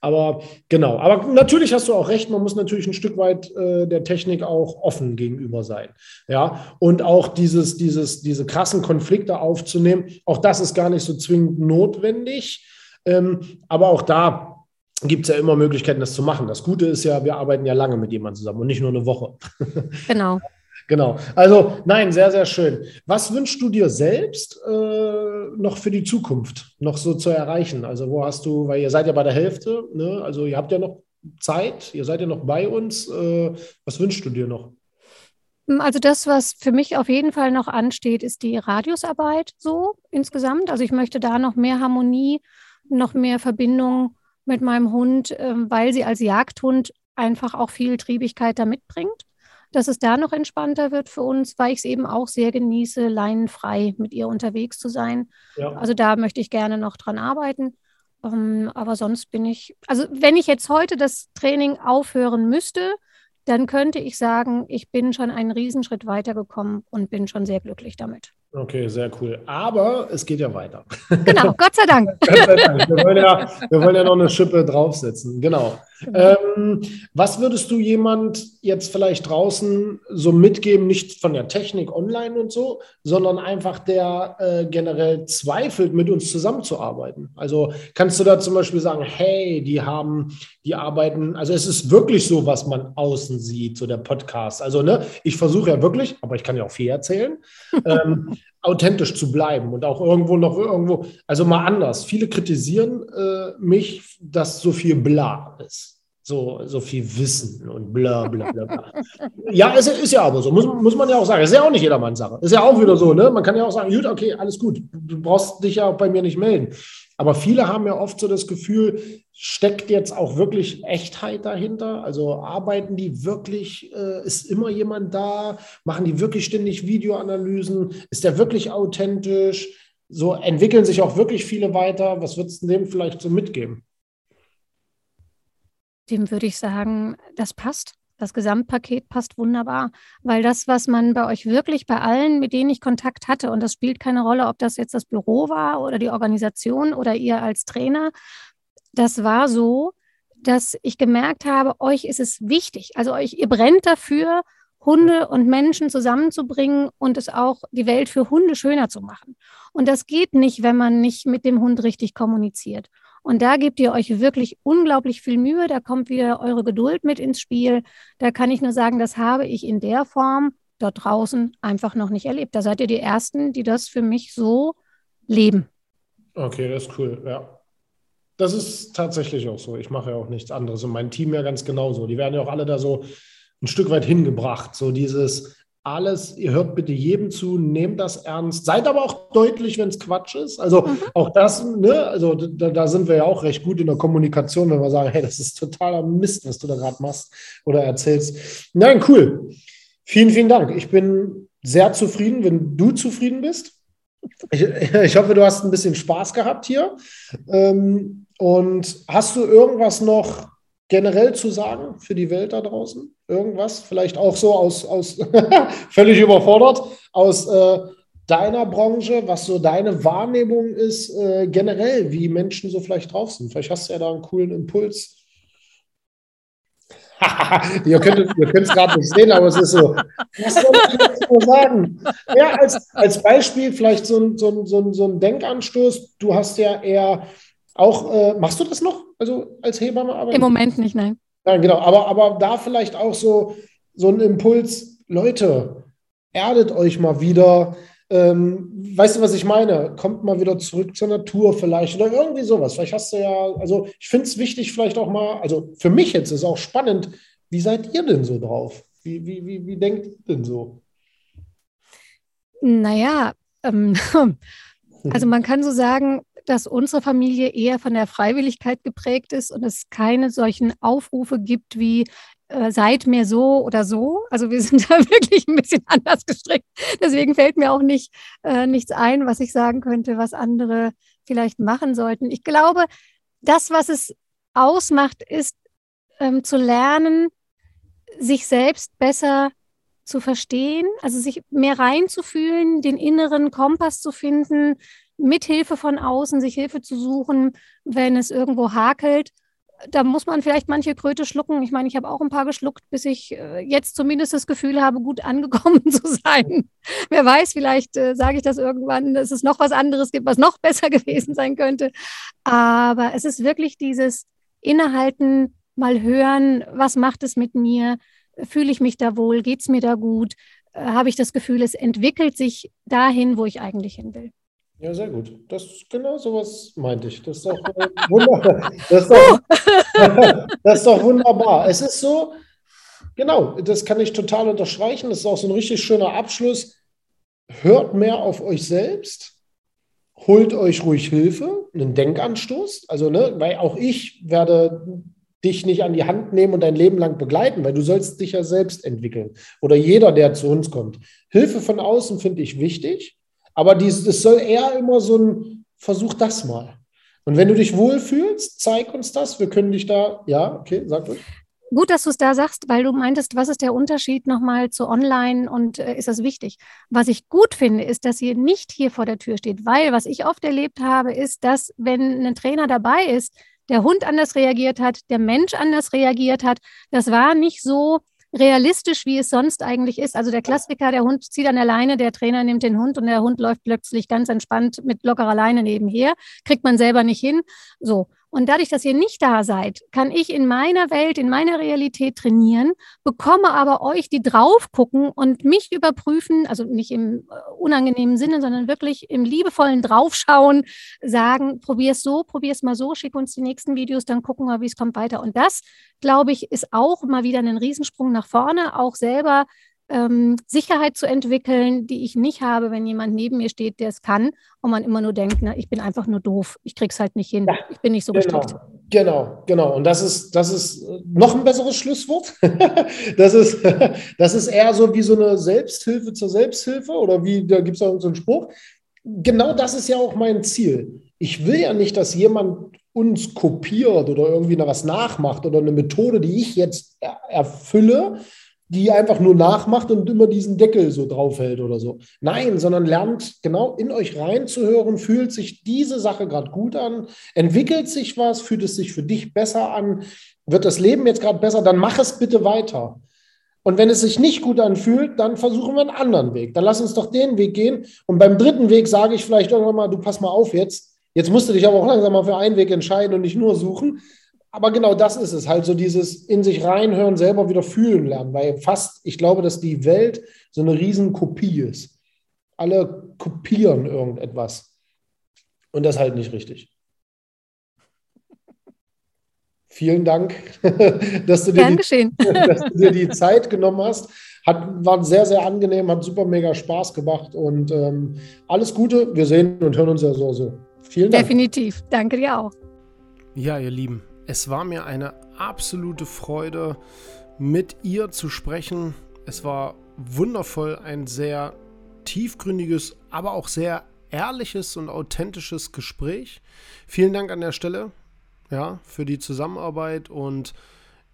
Aber genau, aber natürlich hast du auch recht, man muss natürlich ein Stück weit äh, der Technik auch offen gegenüber sein. Ja, und auch dieses, dieses, diese krassen Konflikte aufzunehmen, auch das ist gar nicht so zwingend notwendig. Ähm, aber auch da gibt es ja immer Möglichkeiten, das zu machen. Das Gute ist ja, wir arbeiten ja lange mit jemandem zusammen und nicht nur eine Woche. *laughs* Genau. genau. Also nein, sehr, sehr schön. Was wünschst du dir selbst äh, noch für die Zukunft, noch so zu erreichen? Also wo hast du, weil ihr seid ja bei der Hälfte, ne? also ihr habt ja noch Zeit, ihr seid ja noch bei uns. Äh, was wünschst du dir noch? Also das, was für mich auf jeden Fall noch ansteht, ist die Radiusarbeit so insgesamt. Also ich möchte da noch mehr Harmonie noch mehr Verbindung mit meinem Hund, ähm, weil sie als Jagdhund einfach auch viel Triebigkeit da mitbringt. Dass es da noch entspannter wird für uns, weil ich es eben auch sehr genieße, leinenfrei mit ihr unterwegs zu sein. Ja. Also da möchte ich gerne noch dran arbeiten. Ähm, aber sonst bin ich, also wenn ich jetzt heute das Training aufhören müsste, dann könnte ich sagen, ich bin schon einen Riesenschritt weitergekommen und bin schon sehr glücklich damit. Okay, sehr cool. Aber es geht ja weiter. Genau, Gott sei Dank. *laughs* Gott sei Dank. Wir wollen, ja, wir wollen ja noch eine Schippe draufsetzen. Genau. *laughs* Ähm, was würdest du jemand jetzt vielleicht draußen so mitgeben, nicht von der Technik online und so, sondern einfach der äh, generell zweifelt, mit uns zusammenzuarbeiten? Also kannst du da zum Beispiel sagen, hey, die haben, die arbeiten, also es ist wirklich so, was man außen sieht, so der Podcast. Also, ne, ich versuche ja wirklich, aber ich kann ja auch viel erzählen. *laughs* ähm, authentisch zu bleiben und auch irgendwo noch irgendwo, also mal anders. Viele kritisieren äh, mich, dass so viel bla ist. So, so viel Wissen und bla bla bla. bla. *laughs* ja, es ist ja aber so, muss, muss man ja auch sagen. Es ist ja auch nicht jedermanns Sache. Ist ja auch wieder so, ne? Man kann ja auch sagen, gut, okay, alles gut. Du brauchst dich ja auch bei mir nicht melden. Aber viele haben ja oft so das Gefühl, steckt jetzt auch wirklich Echtheit dahinter? Also arbeiten die wirklich, äh, ist immer jemand da? Machen die wirklich ständig Videoanalysen? Ist der wirklich authentisch? So entwickeln sich auch wirklich viele weiter. Was würdest du dem vielleicht so mitgeben? Dem würde ich sagen, das passt. Das Gesamtpaket passt wunderbar, weil das, was man bei euch wirklich bei allen, mit denen ich Kontakt hatte, und das spielt keine Rolle, ob das jetzt das Büro war oder die Organisation oder ihr als Trainer, das war so, dass ich gemerkt habe, euch ist es wichtig. Also euch, ihr brennt dafür, Hunde und Menschen zusammenzubringen und es auch die Welt für Hunde schöner zu machen. Und das geht nicht, wenn man nicht mit dem Hund richtig kommuniziert. Und da gebt ihr euch wirklich unglaublich viel Mühe. Da kommt wieder eure Geduld mit ins Spiel. Da kann ich nur sagen, das habe ich in der Form dort draußen einfach noch nicht erlebt. Da seid ihr die Ersten, die das für mich so leben. Okay, das ist cool, ja. Das ist tatsächlich auch so. Ich mache ja auch nichts anderes und mein Team ja ganz genauso. Die werden ja auch alle da so ein Stück weit hingebracht. So dieses alles, ihr hört bitte jedem zu, nehmt das ernst, seid aber auch deutlich, wenn es Quatsch ist. Also mhm. auch das, ne, also da, da, sind wir ja auch recht gut in der Kommunikation, wenn wir sagen, hey, das ist totaler Mist, was du da gerade machst oder erzählst. Nein, cool. Vielen, vielen Dank. Ich bin sehr zufrieden, wenn du zufrieden bist. Ich, *laughs* ich hoffe, du hast ein bisschen Spaß gehabt hier. Ähm, und hast du irgendwas noch generell zu sagen für die Welt da draußen? Irgendwas? Vielleicht auch so aus, aus *laughs* völlig überfordert, aus äh, deiner Branche, was so deine Wahrnehmung ist, äh, generell, wie Menschen so vielleicht drauf sind. Vielleicht hast du ja da einen coolen Impuls. *laughs* ihr könnt es gerade nicht sehen, aber es ist so. Was soll ich jetzt nur sagen? Ja, als, als Beispiel vielleicht so ein, so, ein, so, ein, so ein Denkanstoß. Du hast ja eher auch, äh, machst du das noch? Also als Hebamme arbeiten? Im Moment nicht, nein. Ja, genau. Aber, aber da vielleicht auch so, so ein Impuls, Leute, erdet euch mal wieder. Ähm, weißt du, was ich meine? Kommt mal wieder zurück zur Natur vielleicht oder irgendwie sowas. Vielleicht hast du ja, also ich finde es wichtig, vielleicht auch mal, also für mich jetzt ist auch spannend, wie seid ihr denn so drauf? Wie, wie, wie, wie denkt ihr denn so? Naja, ähm, *laughs* also man kann so sagen, dass unsere Familie eher von der Freiwilligkeit geprägt ist und es keine solchen Aufrufe gibt wie äh, seid mir so oder so. Also wir *laughs* sind da wirklich ein bisschen anders gestrickt. Deswegen fällt mir auch nicht äh, nichts ein, was ich sagen könnte, was andere vielleicht machen sollten. Ich glaube, das, was es ausmacht, ist ähm, zu lernen, sich selbst besser zu verstehen, also sich mehr reinzufühlen, den inneren Kompass zu finden, mit Hilfe von außen sich Hilfe zu suchen, wenn es irgendwo hakelt. Da muss man vielleicht manche Kröte schlucken. Ich meine, ich habe auch ein paar geschluckt, bis ich äh, jetzt zumindest das Gefühl habe, gut angekommen *laughs* zu sein. Wer weiß, vielleicht äh, sage ich das irgendwann, dass es noch was anderes gibt, was noch *laughs* besser gewesen sein könnte. Aber es ist wirklich dieses Innehalten, mal hören, was macht es mit mir? Fühle ich mich da wohl? Geht es mir da gut? Äh, habe ich das Gefühl, es entwickelt sich dahin, wo ich eigentlich hin will? Ja, sehr gut. Das genau sowas meinte ich. Das ist doch äh, *laughs* wunderbar. Das ist doch, *laughs* das ist doch wunderbar. Es ist so, genau, das kann ich total unterstreichen. Das ist auch so ein richtig schöner Abschluss. Hört mehr auf euch selbst. Holt euch ruhig Hilfe, einen Denkanstoß. Also, ne, weil auch ich werde dich nicht an die Hand nehmen und dein Leben lang begleiten, weil du sollst dich ja selbst entwickeln. Oder jeder, der zu uns kommt. Hilfe von außen finde ich wichtig. Aber es soll eher immer so ein Versuch das mal. Und wenn du dich wohlfühlst, zeig uns das. Wir können dich da, ja, okay, sag ruhig. Gut, dass du es da sagst, weil du meintest, was ist der Unterschied nochmal zu online und äh, ist das wichtig? Was ich gut finde, ist, dass ihr nicht hier vor der Tür steht, weil was ich oft erlebt habe, ist, dass wenn ein Trainer dabei ist, der Hund anders reagiert hat, der Mensch anders reagiert hat. Das war nicht so, realistisch, wie es sonst eigentlich ist. Also der Klassiker, der Hund zieht an der Leine, der Trainer nimmt den Hund und der Hund läuft plötzlich ganz entspannt mit lockerer Leine nebenher, kriegt man selber nicht hin. So. Und dadurch, dass ihr nicht da seid, kann ich in meiner Welt, in meiner Realität trainieren, bekomme aber euch, die drauf gucken und mich überprüfen, also nicht im äh, unangenehmen Sinne, sondern wirklich im liebevollen Draufschauen, sagen, probier es so, probier es mal so, schick uns die nächsten Videos, dann gucken wir, wie es kommt weiter. Und das, glaube ich, ist auch mal wieder ein Riesensprung nach vorne, auch selber ähm, Sicherheit zu entwickeln, die ich nicht habe, wenn jemand neben mir steht, der es kann und man immer nur denkt, na, ich bin einfach nur doof, ich krieg's halt nicht hin, ja, ich bin nicht so genau, gestrickt. Genau, genau. Und das ist, das ist noch ein besseres Schlusswort. *laughs* das, ist, *laughs* das ist eher so wie so eine Selbsthilfe zur Selbsthilfe oder wie, da gibt es auch so einen Spruch. Genau das ist ja auch mein Ziel. Ich will ja nicht, dass jemand uns kopiert oder irgendwie noch was nachmacht oder eine Methode, die ich jetzt erfülle, die einfach nur nachmacht und immer diesen Deckel so draufhält oder so. Nein, sondern lernt genau in euch reinzuhören, fühlt sich diese Sache gerade gut an, entwickelt sich was, fühlt es sich für dich besser an, wird das Leben jetzt gerade besser, dann mach es bitte weiter. Und wenn es sich nicht gut anfühlt, dann versuchen wir einen anderen Weg. Dann lass uns doch den Weg gehen. Und beim dritten Weg sage ich vielleicht irgendwann mal, du pass mal auf jetzt. Jetzt musst du dich aber auch langsam mal für einen Weg entscheiden und nicht nur suchen. Aber genau das ist es, halt so dieses in sich reinhören, selber wieder fühlen lernen, weil fast, ich glaube, dass die Welt so eine riesen Kopie ist. Alle kopieren irgendetwas. Und das ist halt nicht richtig. Vielen Dank, *laughs* dass du, dir die, *laughs* dass du dir die Zeit genommen hast. Hat, war sehr, sehr angenehm, hat super mega Spaß gemacht und ähm, alles Gute. Wir sehen und hören uns ja so. so. Vielen Dank. Definitiv. Danke dir auch. Ja, ihr Lieben, es war mir eine absolute Freude, mit ihr zu sprechen. Es war wundervoll, ein sehr tiefgründiges, aber auch sehr ehrliches und authentisches Gespräch. Vielen Dank an der Stelle ja, für die Zusammenarbeit und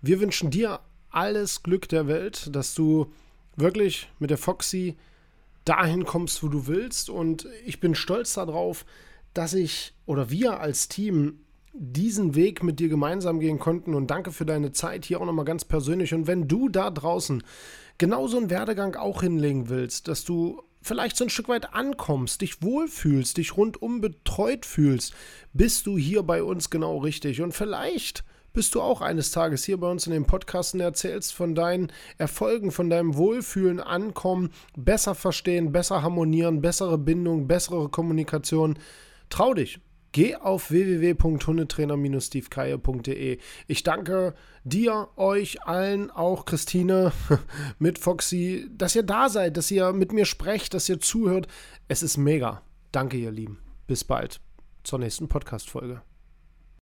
wir wünschen dir alles Glück der Welt, dass du wirklich mit der Foxy dahin kommst, wo du willst. Und ich bin stolz darauf, dass ich oder wir als Team diesen Weg mit dir gemeinsam gehen konnten. Und danke für deine Zeit hier auch nochmal ganz persönlich. Und wenn du da draußen genauso einen Werdegang auch hinlegen willst, dass du vielleicht so ein Stück weit ankommst, dich wohlfühlst, dich rundum betreut fühlst, bist du hier bei uns genau richtig. Und vielleicht bist du auch eines Tages hier bei uns in dem Podcast und erzählst von deinen Erfolgen, von deinem Wohlfühlen, Ankommen, besser verstehen, besser harmonieren, bessere Bindung, bessere Kommunikation. Trau dich. Geh auf www.hundetrainer-stevekeier.de. Ich danke dir, euch allen, auch Christine *laughs* mit Foxy, dass ihr da seid, dass ihr mit mir sprecht, dass ihr zuhört. Es ist mega. Danke, ihr Lieben. Bis bald zur nächsten Podcast-Folge.